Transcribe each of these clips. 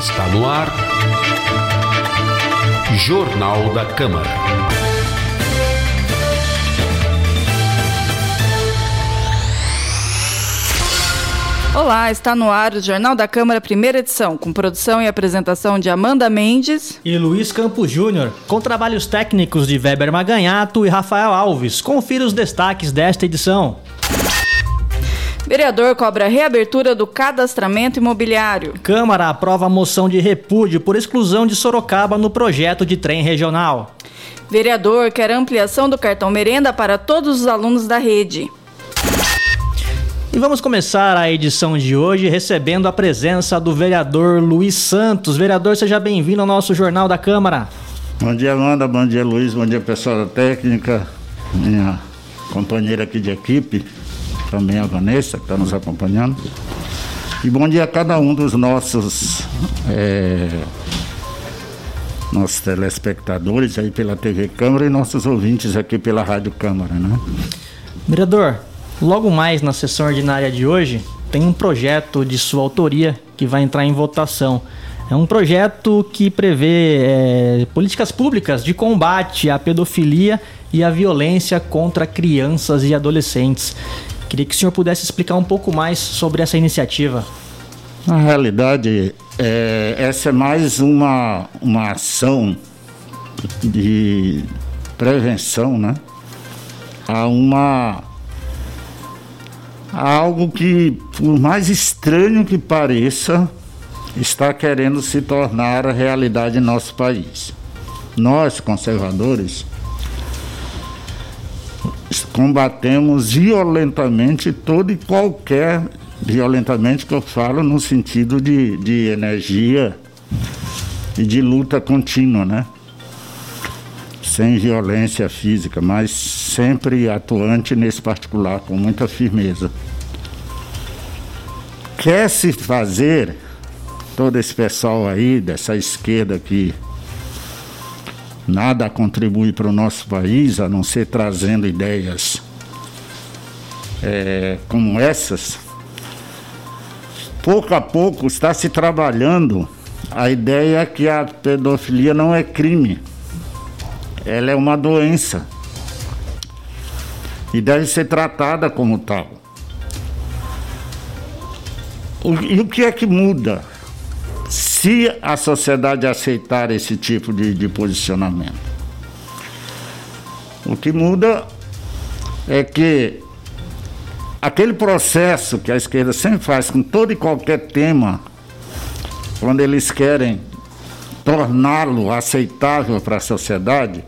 Está no ar. Jornal da Câmara. Olá, está no ar o Jornal da Câmara, primeira edição, com produção e apresentação de Amanda Mendes e Luiz Campos Júnior, com trabalhos técnicos de Weber Maganhato e Rafael Alves. Confira os destaques desta edição. Vereador cobra reabertura do cadastramento imobiliário. Câmara aprova a moção de repúdio por exclusão de Sorocaba no projeto de trem regional. Vereador quer ampliação do cartão merenda para todos os alunos da rede. E vamos começar a edição de hoje recebendo a presença do vereador Luiz Santos. Vereador, seja bem-vindo ao nosso Jornal da Câmara. Bom dia, Amanda. Bom dia, Luiz. Bom dia, pessoal da técnica. Minha companheira aqui de equipe também a Vanessa, que está nos acompanhando. E bom dia a cada um dos nossos, é, nossos telespectadores aí pela TV Câmara e nossos ouvintes aqui pela Rádio Câmara, né? Vereador, logo mais na sessão ordinária de hoje, tem um projeto de sua autoria que vai entrar em votação. É um projeto que prevê é, políticas públicas de combate à pedofilia e à violência contra crianças e adolescentes. Queria que o senhor pudesse explicar um pouco mais sobre essa iniciativa. Na realidade, é, essa é mais uma, uma ação de prevenção, né? A uma a algo que, por mais estranho que pareça, está querendo se tornar a realidade em nosso país. Nós, conservadores, combatemos violentamente todo e qualquer violentamente que eu falo no sentido de, de energia e de luta contínua, né? Sem violência física, mas sempre atuante nesse particular, com muita firmeza. Quer se fazer, todo esse pessoal aí, dessa esquerda que nada contribui para o nosso país a não ser trazendo ideias é, como essas. Pouco a pouco está se trabalhando a ideia que a pedofilia não é crime, ela é uma doença e deve ser tratada como tal. O, e o que é que muda? Se a sociedade aceitar esse tipo de, de posicionamento. O que muda é que aquele processo que a esquerda sempre faz com todo e qualquer tema, quando eles querem torná-lo aceitável para a sociedade,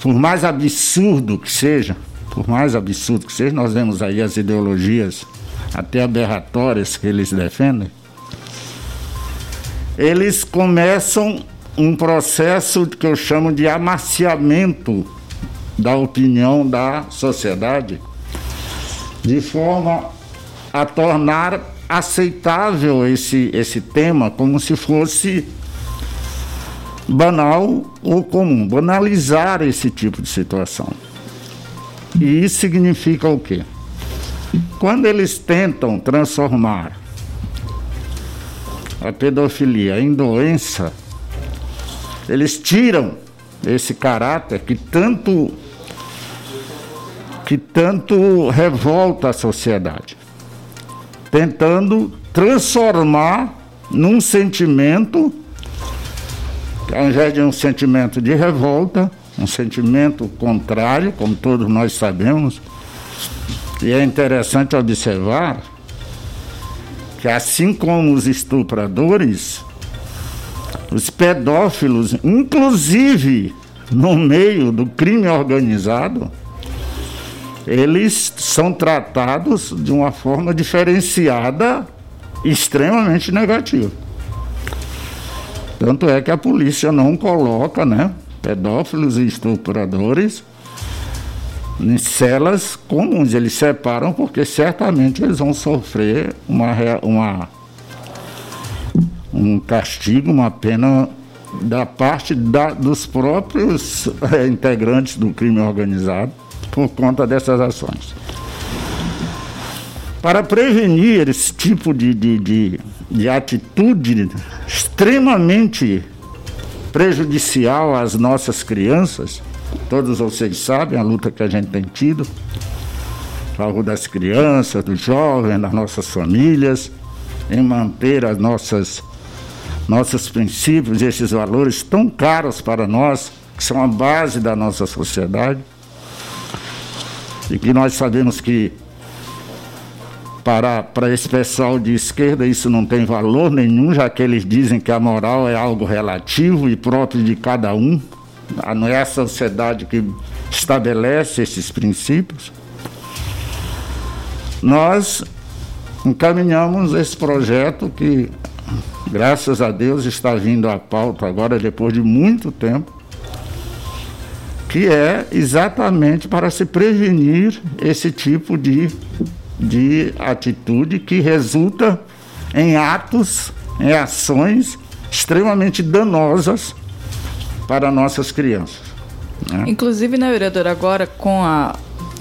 por mais absurdo que seja, por mais absurdo que seja, nós vemos aí as ideologias até aberratórias que eles defendem, eles começam um processo que eu chamo de amaciamento da opinião da sociedade, de forma a tornar aceitável esse, esse tema como se fosse banal ou comum, banalizar esse tipo de situação. E isso significa o quê? Quando eles tentam transformar a pedofilia em doença, eles tiram esse caráter que tanto que tanto revolta a sociedade, tentando transformar num sentimento, ao invés de um sentimento de revolta, um sentimento contrário, como todos nós sabemos, e é interessante observar que assim como os estupradores, os pedófilos, inclusive no meio do crime organizado, eles são tratados de uma forma diferenciada, extremamente negativa. Tanto é que a polícia não coloca, né, pedófilos e estupradores em celas comuns. Eles separam porque certamente eles vão sofrer uma, uma, um castigo, uma pena da parte da, dos próprios é, integrantes do crime organizado por conta dessas ações. para prevenir esse tipo de, de, de, de atitude extremamente prejudicial às nossas crianças, todos vocês sabem a luta que a gente tem tido, a favor das crianças, dos jovens, das nossas famílias, em manter as nossas nossos princípios, esses valores tão caros para nós, que são a base da nossa sociedade, e que nós sabemos que para, para esse pessoal de esquerda isso não tem valor nenhum, já que eles dizem que a moral é algo relativo e próprio de cada um. Ah, não é a sociedade que estabelece esses princípios. Nós encaminhamos esse projeto que, graças a Deus, está vindo à pauta agora, depois de muito tempo, que é exatamente para se prevenir esse tipo de de atitude que resulta em atos, em ações extremamente danosas para nossas crianças. Né? Inclusive, né, vereador, agora com a,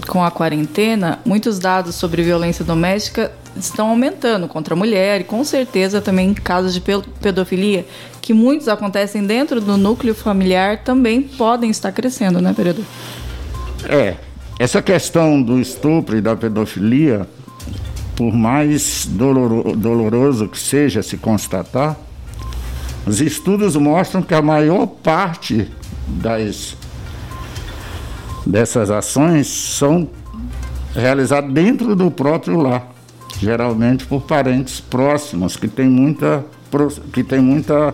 com a quarentena, muitos dados sobre violência doméstica estão aumentando contra a mulher e com certeza também casos de pedofilia, que muitos acontecem dentro do núcleo familiar, também podem estar crescendo, né, vereador? É, essa questão do estupro e da pedofilia, por mais doloro, doloroso que seja se constatar, os estudos mostram que a maior parte das, dessas ações são realizadas dentro do próprio lar, geralmente por parentes próximos que têm muita, que tem muita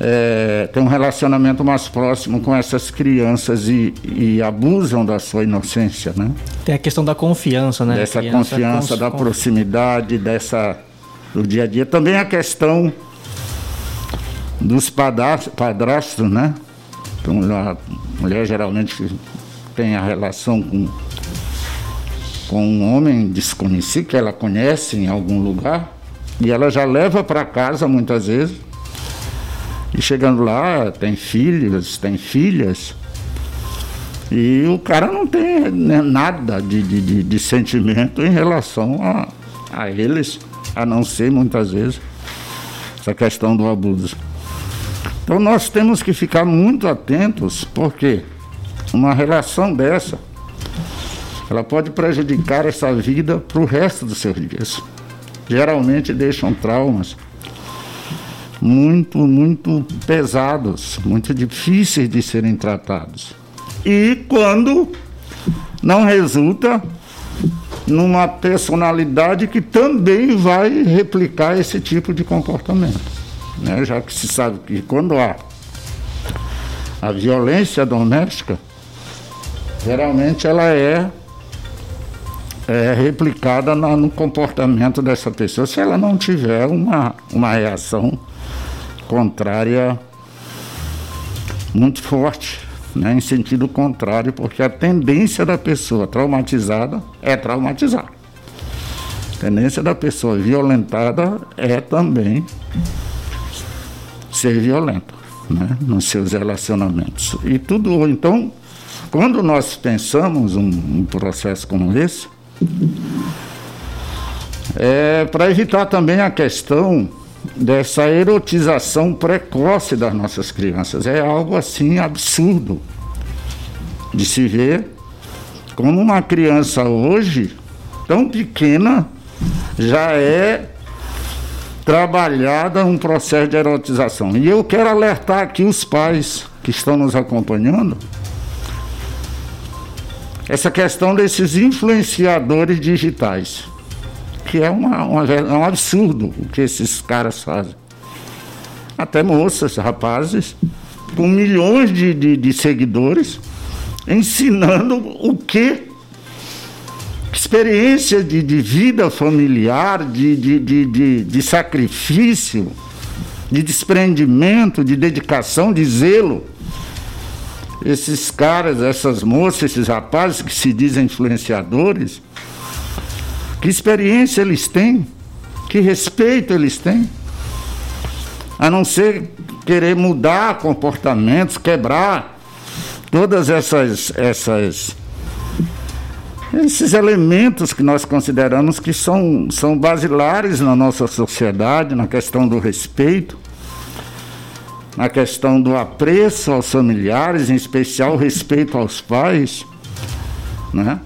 é, tem um relacionamento mais próximo com essas crianças e, e, abusam da sua inocência, né? Tem a questão da confiança, né? Dessa confiança, cons... da proximidade, dessa do dia a dia. Também a questão dos padrastos, né? Então, a mulher geralmente tem a relação com, com um homem desconhecido que ela conhece em algum lugar e ela já leva para casa muitas vezes e chegando lá, tem filhos, tem filhas. E o cara não tem né, nada de, de, de, sentimento em relação a, a eles, a não ser muitas vezes essa questão do abuso. Então nós temos que ficar muito atentos, porque uma relação dessa, ela pode prejudicar essa vida para o resto dos seus dias. Geralmente deixam traumas muito, muito pesados, muito difíceis de serem tratados. E quando não resulta numa personalidade que também vai replicar esse tipo de comportamento. Né? Já que se sabe que quando há a violência doméstica, geralmente ela é, é replicada na, no comportamento dessa pessoa se ela não tiver uma, uma reação contrária muito forte, né, em sentido contrário, porque a tendência da pessoa traumatizada é traumatizar. A tendência da pessoa violentada é também ser violenta né, nos seus relacionamentos. E tudo, então, quando nós pensamos um, um processo como esse, é para evitar também a questão dessa erotização precoce das nossas crianças. É algo assim absurdo de se ver como uma criança hoje, tão pequena, já é trabalhada um processo de erotização. E eu quero alertar aqui os pais que estão nos acompanhando essa questão desses influenciadores digitais que é, uma, uma, é um absurdo o que esses caras fazem. Até moças, rapazes, com milhões de, de, de seguidores, ensinando o que experiência de, de, vida familiar, de, de, de, de, de, sacrifício, de desprendimento, de dedicação, de zelo. Esses caras, essas moças, esses rapazes que se dizem influenciadores, que experiência eles têm? Que respeito eles têm? A não ser querer mudar comportamentos, quebrar todas essas, essas esses elementos que nós consideramos que são, são basilares na nossa sociedade, na questão do respeito, na questão do apreço aos familiares, em especial respeito aos pais, né?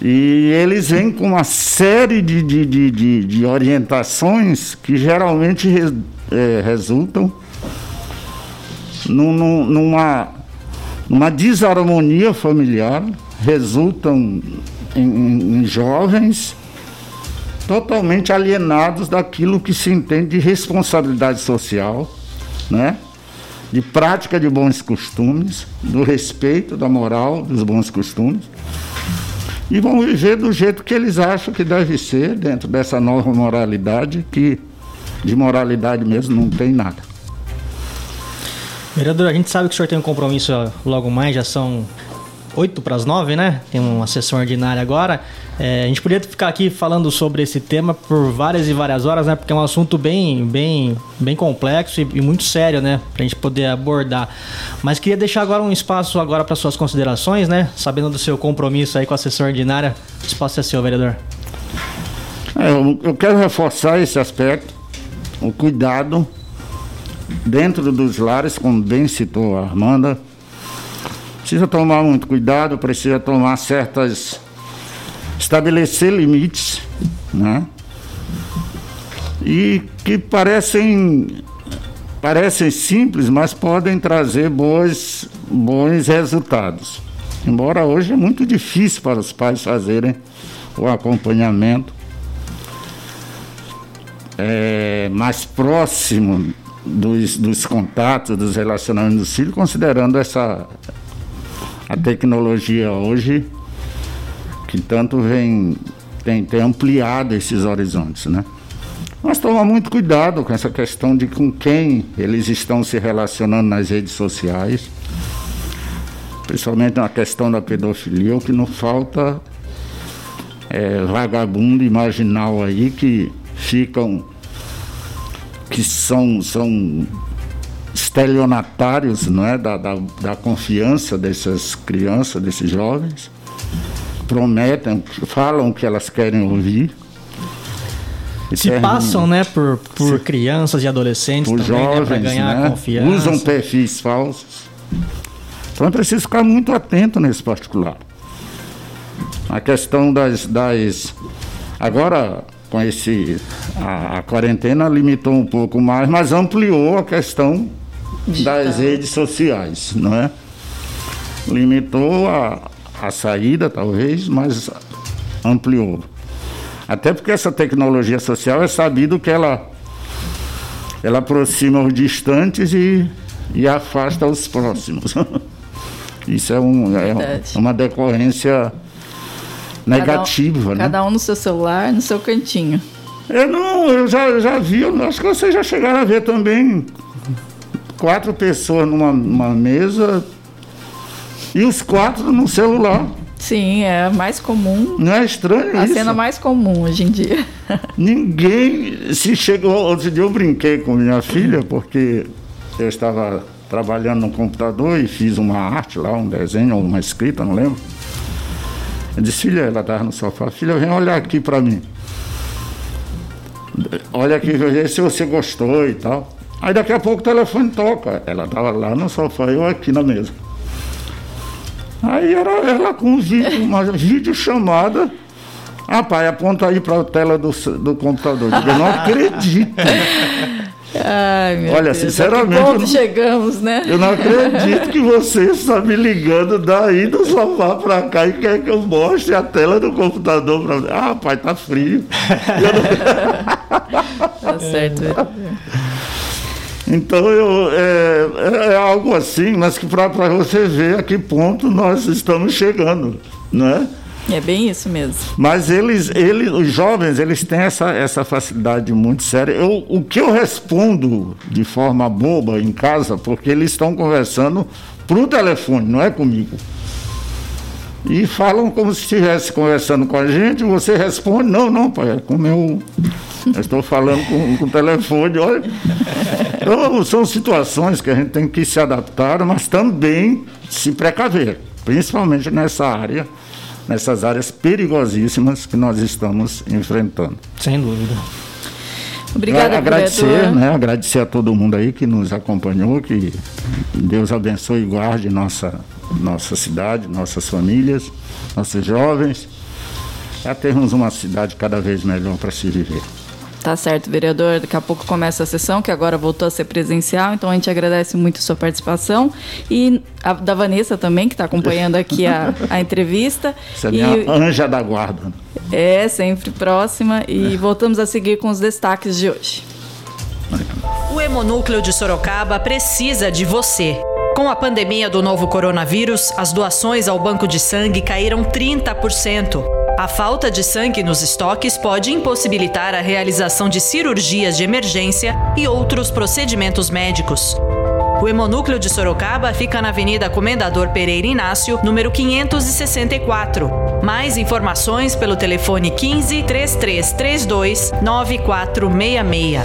E eles vêm com uma série de, de, de, de, de orientações que geralmente re, é, resultam num, numa, numa desarmonia familiar, resultam em, em, em jovens totalmente alienados daquilo que se entende de responsabilidade social, né? de prática de bons costumes, do respeito, da moral, dos bons costumes e vão viver do jeito que eles acham que deve ser, dentro dessa nova moralidade, que de moralidade mesmo não tem nada. Vereador, a gente sabe que o senhor tem um compromisso logo mais, já são oito para as nove, né? Tem uma sessão ordinária agora. É, a gente poderia ficar aqui falando sobre esse tema por várias e várias horas, né? Porque é um assunto bem, bem, bem complexo e, e muito sério, né? Para a gente poder abordar. Mas queria deixar agora um espaço agora para suas considerações, né? Sabendo do seu compromisso aí com a sessão ordinária, o espaço é seu, vereador. É, eu, eu quero reforçar esse aspecto, o cuidado dentro dos lares, como bem citou a Armanda, precisa tomar muito cuidado, precisa tomar certas. estabelecer limites, né? E que parecem parecem simples, mas podem trazer bons, bons resultados. Embora hoje é muito difícil para os pais fazerem o acompanhamento é, mais próximo dos, dos contatos, dos relacionamentos dos filhos, considerando essa, a tecnologia hoje que tanto vem tem, tem ampliado esses horizontes, né? Mas tomar muito cuidado com essa questão de com quem eles estão se relacionando nas redes sociais, principalmente na questão da pedofilia, o que não falta é vagabundo imaginal aí que ficam que são, são estelionatários não é, da, da, da confiança dessas crianças, desses jovens, prometem, falam que elas querem ouvir. Se passam, né, por, por crianças e adolescentes por também, jovens, né, para ganhar né, confiança. Usam perfis falsos. Então é preciso ficar muito atento nesse particular. A questão das, das agora com esse a, a, quarentena limitou um pouco mais, mas ampliou a questão Digital. das redes sociais, não é? Limitou a, a saída, talvez, mas ampliou. Até porque essa tecnologia social é sabido que ela, ela aproxima os distantes e, e afasta os próximos. Isso é, um, é uma decorrência negativa, cada um, né? Cada um no seu celular, no seu cantinho. Eu não, eu já, já vi, eu acho que vocês já chegaram a ver também quatro pessoas numa, numa mesa e os quatro no celular. Sim, é mais comum. Não é estranho a isso? A cena mais comum hoje em dia. Ninguém se chegou. Outro dia eu brinquei com minha filha, porque eu estava trabalhando no computador e fiz uma arte lá, um desenho, uma escrita, não lembro. Eu disse, filha, ela estava no sofá, filha, vem olhar aqui para mim. Olha aqui, se você gostou e tal. Aí daqui a pouco o telefone toca. Ela estava lá no sofá, eu aqui na mesa. Aí era ela com um vídeo, uma vídeo chamada. Ah, pai, aponta aí para a tela do, do computador. Eu não acredito. Ai, meu Olha, Deus, sinceramente. Ponto chegamos, né? Eu não acredito que você está me ligando daí do sofá para cá e quer que eu mostre a tela do computador para mim. Ah, pai, tá frio. tá certo. Então eu, é, é, algo assim, mas que para você ver a que ponto nós estamos chegando, né? É bem isso mesmo. Mas eles, eles, os jovens, eles têm essa, essa facilidade muito séria. Eu, o que eu respondo de forma boba em casa, porque eles estão conversando pro telefone, não é comigo. E falam como se estivesse conversando com a gente, você responde, não, não, pai, é com meu. Eu estou falando com, com o telefone, olha. Então, são situações que a gente tem que se adaptar, mas também se precaver, principalmente nessa área nessas áreas perigosíssimas que nós estamos enfrentando. Sem dúvida. Obrigada, agradecer, vereador. né? Agradecer a todo mundo aí que nos acompanhou, que Deus abençoe e guarde nossa, nossa cidade, nossas famílias, nossos jovens, a termos uma cidade cada vez melhor para se viver. Tá certo, vereador. Daqui a pouco começa a sessão, que agora voltou a ser presencial, então a gente agradece muito a sua participação. E a da Vanessa também, que está acompanhando aqui a, a entrevista. Você é e, minha anja da guarda. É, sempre próxima. E voltamos a seguir com os destaques de hoje. O Hemonúcleo de Sorocaba precisa de você. Com a pandemia do novo coronavírus, as doações ao banco de sangue caíram 30%. A falta de sangue nos estoques pode impossibilitar a realização de cirurgias de emergência e outros procedimentos médicos. O Hemonúcleo de Sorocaba fica na Avenida Comendador Pereira Inácio, número 564. Mais informações pelo telefone 15 3332 9466.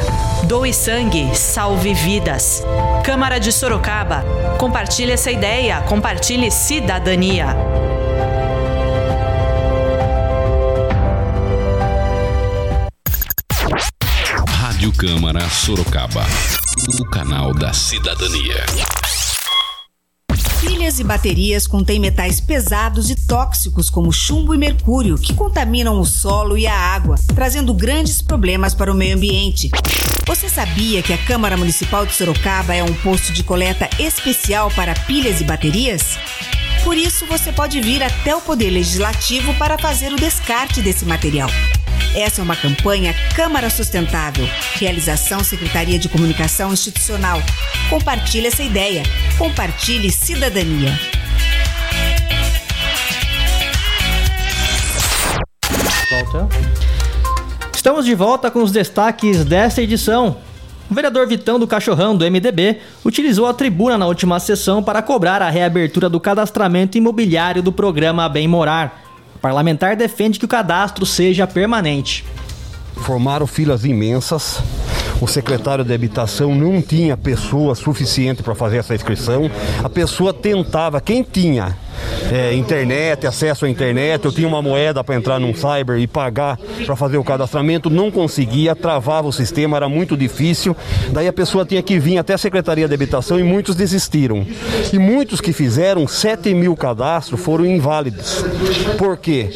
Doe sangue, salve vidas. Câmara de Sorocaba. Compartilhe essa ideia, compartilhe cidadania. Câmara Sorocaba. O canal da cidadania. Pilhas e baterias contêm metais pesados e tóxicos como chumbo e mercúrio, que contaminam o solo e a água, trazendo grandes problemas para o meio ambiente. Você sabia que a Câmara Municipal de Sorocaba é um posto de coleta especial para pilhas e baterias? Por isso, você pode vir até o Poder Legislativo para fazer o descarte desse material. Essa é uma campanha Câmara Sustentável. Realização Secretaria de Comunicação Institucional. Compartilhe essa ideia. Compartilhe cidadania. Volta. Estamos de volta com os destaques desta edição. O vereador Vitão do Cachorrão, do MDB, utilizou a tribuna na última sessão para cobrar a reabertura do cadastramento imobiliário do programa Bem Morar. Parlamentar defende que o cadastro seja permanente. Formaram filas imensas. O secretário de habitação não tinha pessoa suficiente para fazer essa inscrição. A pessoa tentava, quem tinha é, internet, acesso à internet, eu tinha uma moeda para entrar num cyber e pagar para fazer o cadastramento, não conseguia, travava o sistema, era muito difícil. Daí a pessoa tinha que vir até a Secretaria de Habitação e muitos desistiram. E muitos que fizeram 7 mil cadastros foram inválidos. Por quê?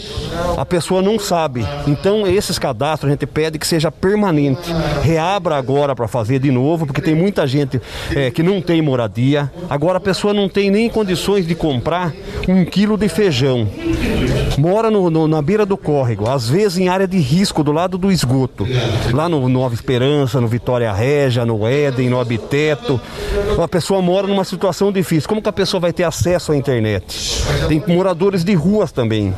A pessoa não sabe. Então, esses cadastros a gente pede que seja permanente. Reabra agora para fazer de novo, porque tem muita gente é, que não tem moradia. Agora a pessoa não tem nem condições de comprar um quilo de feijão. Mora no, no, na beira do córrego, às vezes em área de risco, do lado do esgoto. Lá no Nova Esperança, no Vitória Régia, no Éden, no Habiteto. A pessoa mora numa situação difícil. Como que a pessoa vai ter acesso à internet? Tem moradores de ruas também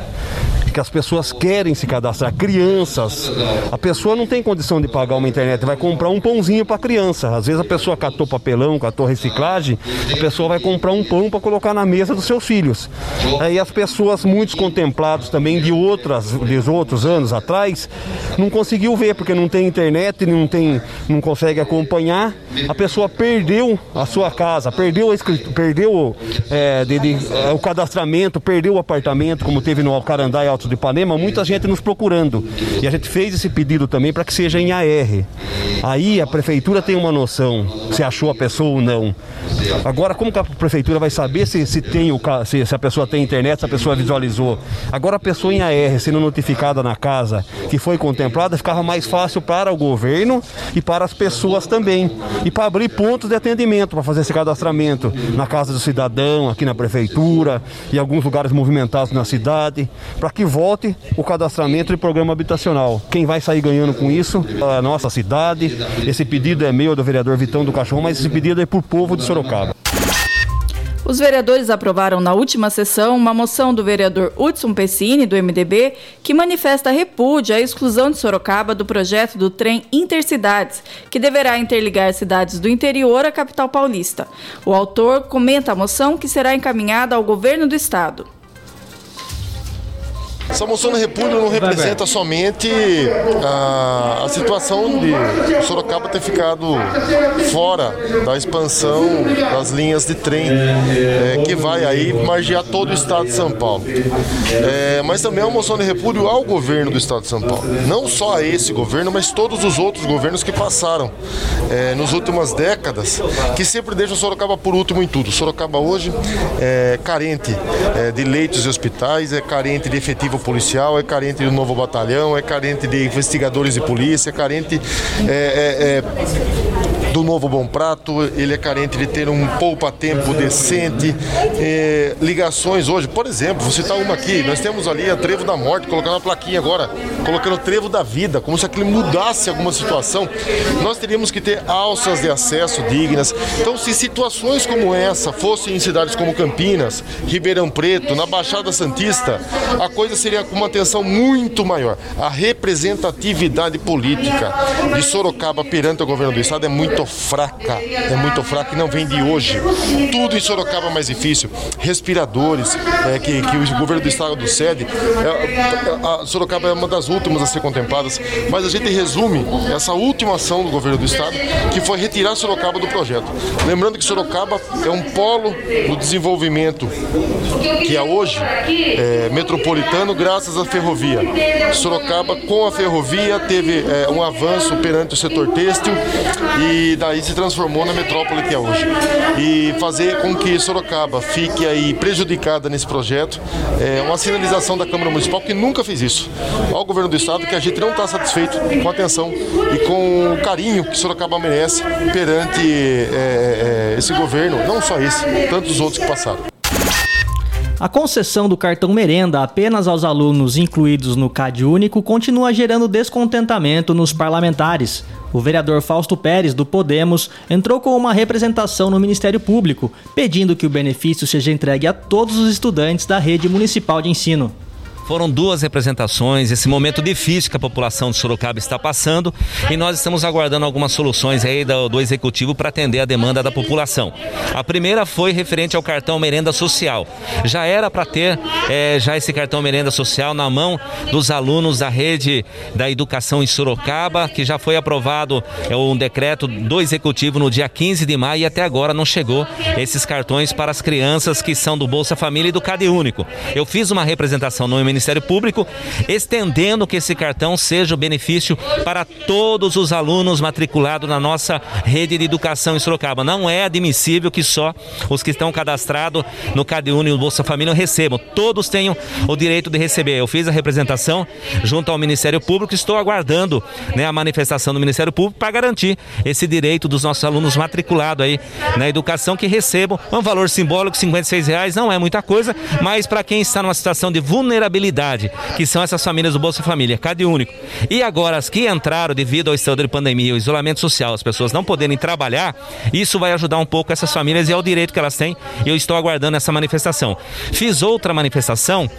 as pessoas querem se cadastrar, crianças. A pessoa não tem condição de pagar uma internet, vai comprar um pãozinho para criança. Às vezes a pessoa catou papelão, catou reciclagem, a pessoa vai comprar um pão para colocar na mesa dos seus filhos. Aí as pessoas, muitos contemplados também de outras, de outros anos atrás, não conseguiu ver porque não tem internet, não tem, não consegue acompanhar. A pessoa perdeu a sua casa, perdeu, a, perdeu é, de, de, o cadastramento, perdeu o apartamento, como teve no Alcarandá e Alto de Ipanema, muita gente nos procurando. E a gente fez esse pedido também para que seja em AR. Aí a prefeitura tem uma noção se achou a pessoa ou não. Agora, como que a prefeitura vai saber se, se, tem o, se, se a pessoa tem internet, se a pessoa visualizou? Agora a pessoa em AR sendo notificada na casa que foi contemplada, ficava mais fácil para o governo e para as pessoas também. E para abrir pontos de atendimento, para fazer esse cadastramento na casa do cidadão, aqui na prefeitura, em alguns lugares movimentados na cidade, para que volte o cadastramento de programa habitacional. Quem vai sair ganhando com isso? A nossa cidade. Esse pedido é meu, do vereador Vitão do Cachorro, mas esse pedido é o povo de Sorocaba. Os vereadores aprovaram na última sessão uma moção do vereador Hudson Pessini, do MDB, que manifesta repúdio à exclusão de Sorocaba do projeto do trem Intercidades, que deverá interligar cidades do interior à capital paulista. O autor comenta a moção que será encaminhada ao governo do estado. Essa moção de repúdio não representa somente a, a situação de Sorocaba ter ficado fora da expansão das linhas de trem é, que vai aí margear todo o estado de São Paulo. É, mas também é uma moção de repúdio ao governo do estado de São Paulo. Não só a esse governo, mas todos os outros governos que passaram é, nas últimas décadas, que sempre deixam Sorocaba por último em tudo. Sorocaba hoje é carente é, de leitos e hospitais, é carente de efetivo policial, é carente de um novo batalhão, é carente de investigadores de polícia, é carente é, é, é do novo Bom Prato, ele é carente de ter um poupa-tempo decente, é, ligações hoje, por exemplo, vou citar uma aqui, nós temos ali a Trevo da Morte, colocando a plaquinha agora, colocando Trevo da Vida, como se aquilo mudasse alguma situação, nós teríamos que ter alças de acesso dignas. Então, se situações como essa fossem em cidades como Campinas, Ribeirão Preto, na Baixada Santista, a coisa seria com uma atenção muito maior. A representatividade política de Sorocaba perante o governo do estado é muito fraca, é muito fraca e não vem de hoje. Tudo em Sorocaba é mais difícil. Respiradores, é, que, que o governo do estado cede. É, a, a Sorocaba é uma das últimas a ser contempladas, mas a gente resume essa última ação do governo do estado, que foi retirar Sorocaba do projeto. Lembrando que Sorocaba é um polo do desenvolvimento que é hoje é, metropolitano graças à ferrovia. Sorocaba, com a ferrovia, teve é, um avanço perante o setor têxtil e daí se transformou na metrópole que é hoje. E fazer com que Sorocaba fique aí prejudicada nesse projeto é uma sinalização da Câmara Municipal que nunca fez isso. Ao governo do Estado que a gente não está satisfeito com a atenção e com o carinho que Sorocaba merece perante é, é, esse governo, não só esse, tantos outros que passaram. A concessão do cartão merenda apenas aos alunos incluídos no CAD único continua gerando descontentamento nos parlamentares. O vereador Fausto Pérez, do Podemos, entrou com uma representação no Ministério Público, pedindo que o benefício seja entregue a todos os estudantes da rede municipal de ensino. Foram duas representações, esse momento difícil que a população de Sorocaba está passando e nós estamos aguardando algumas soluções aí do, do executivo para atender a demanda da população. A primeira foi referente ao cartão merenda social. Já era para ter é, já esse cartão merenda social na mão dos alunos da rede da educação em Sorocaba, que já foi aprovado é, um decreto do executivo no dia 15 de maio e até agora não chegou esses cartões para as crianças que são do Bolsa Família e do Cade Único. Eu fiz uma representação no Ministério Ministério Público, estendendo que esse cartão seja o benefício para todos os alunos matriculados na nossa rede de educação em Sorocaba. Não é admissível que só os que estão cadastrados no CadÚnico e Bolsa Família recebam. Todos tenham o direito de receber. Eu fiz a representação junto ao Ministério Público, estou aguardando né, a manifestação do Ministério Público para garantir esse direito dos nossos alunos matriculados aí na educação que recebam um valor simbólico, 56 reais, não é muita coisa, mas para quem está numa situação de vulnerabilidade que são essas famílias do Bolsa Família, Cade único. E agora as que entraram devido ao estado de pandemia, o isolamento social, as pessoas não poderem trabalhar, isso vai ajudar um pouco essas famílias e é o direito que elas têm. Eu estou aguardando essa manifestação. Fiz outra manifestação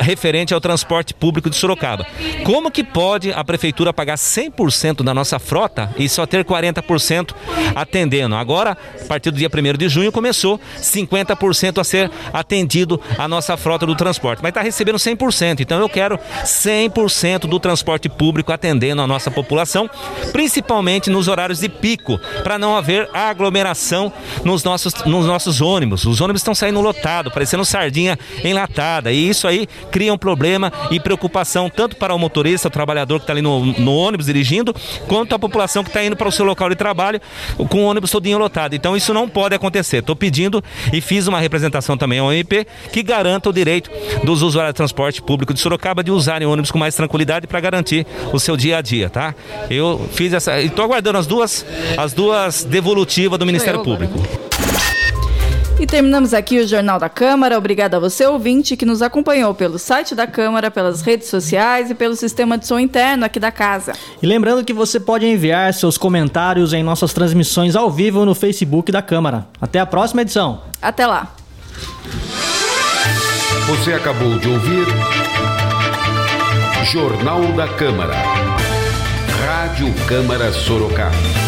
referente ao transporte público de Sorocaba. Como que pode a prefeitura pagar 100% da nossa frota e só ter 40% atendendo? Agora, a partir do dia 1 de junho, começou 50% a ser atendido a nossa frota do transporte, mas está recebendo 100%. 100%. Então eu quero 100% do transporte público atendendo a nossa população, principalmente nos horários de pico, para não haver aglomeração nos nossos, nos nossos ônibus. Os ônibus estão saindo lotados, parecendo sardinha enlatada. E isso aí cria um problema e preocupação tanto para o motorista, o trabalhador que está ali no, no, ônibus dirigindo, quanto a população que está indo para o seu local de trabalho com o ônibus todinho lotado. Então isso não pode acontecer. Estou pedindo e fiz uma representação também ao MP que garanta o direito dos usuários de transporte transporte público de Sorocaba de usarem ônibus com mais tranquilidade para garantir o seu dia a dia, tá? Eu fiz essa, estou aguardando as duas, as duas devolutivas do Ministério Público. E terminamos aqui o Jornal da Câmara. Obrigada a você, ouvinte, que nos acompanhou pelo site da Câmara, pelas redes sociais e pelo sistema de som interno aqui da casa. E lembrando que você pode enviar seus comentários em nossas transmissões ao vivo no Facebook da Câmara. Até a próxima edição. Até lá. Você acabou de ouvir Jornal da Câmara. Rádio Câmara Sorocaba.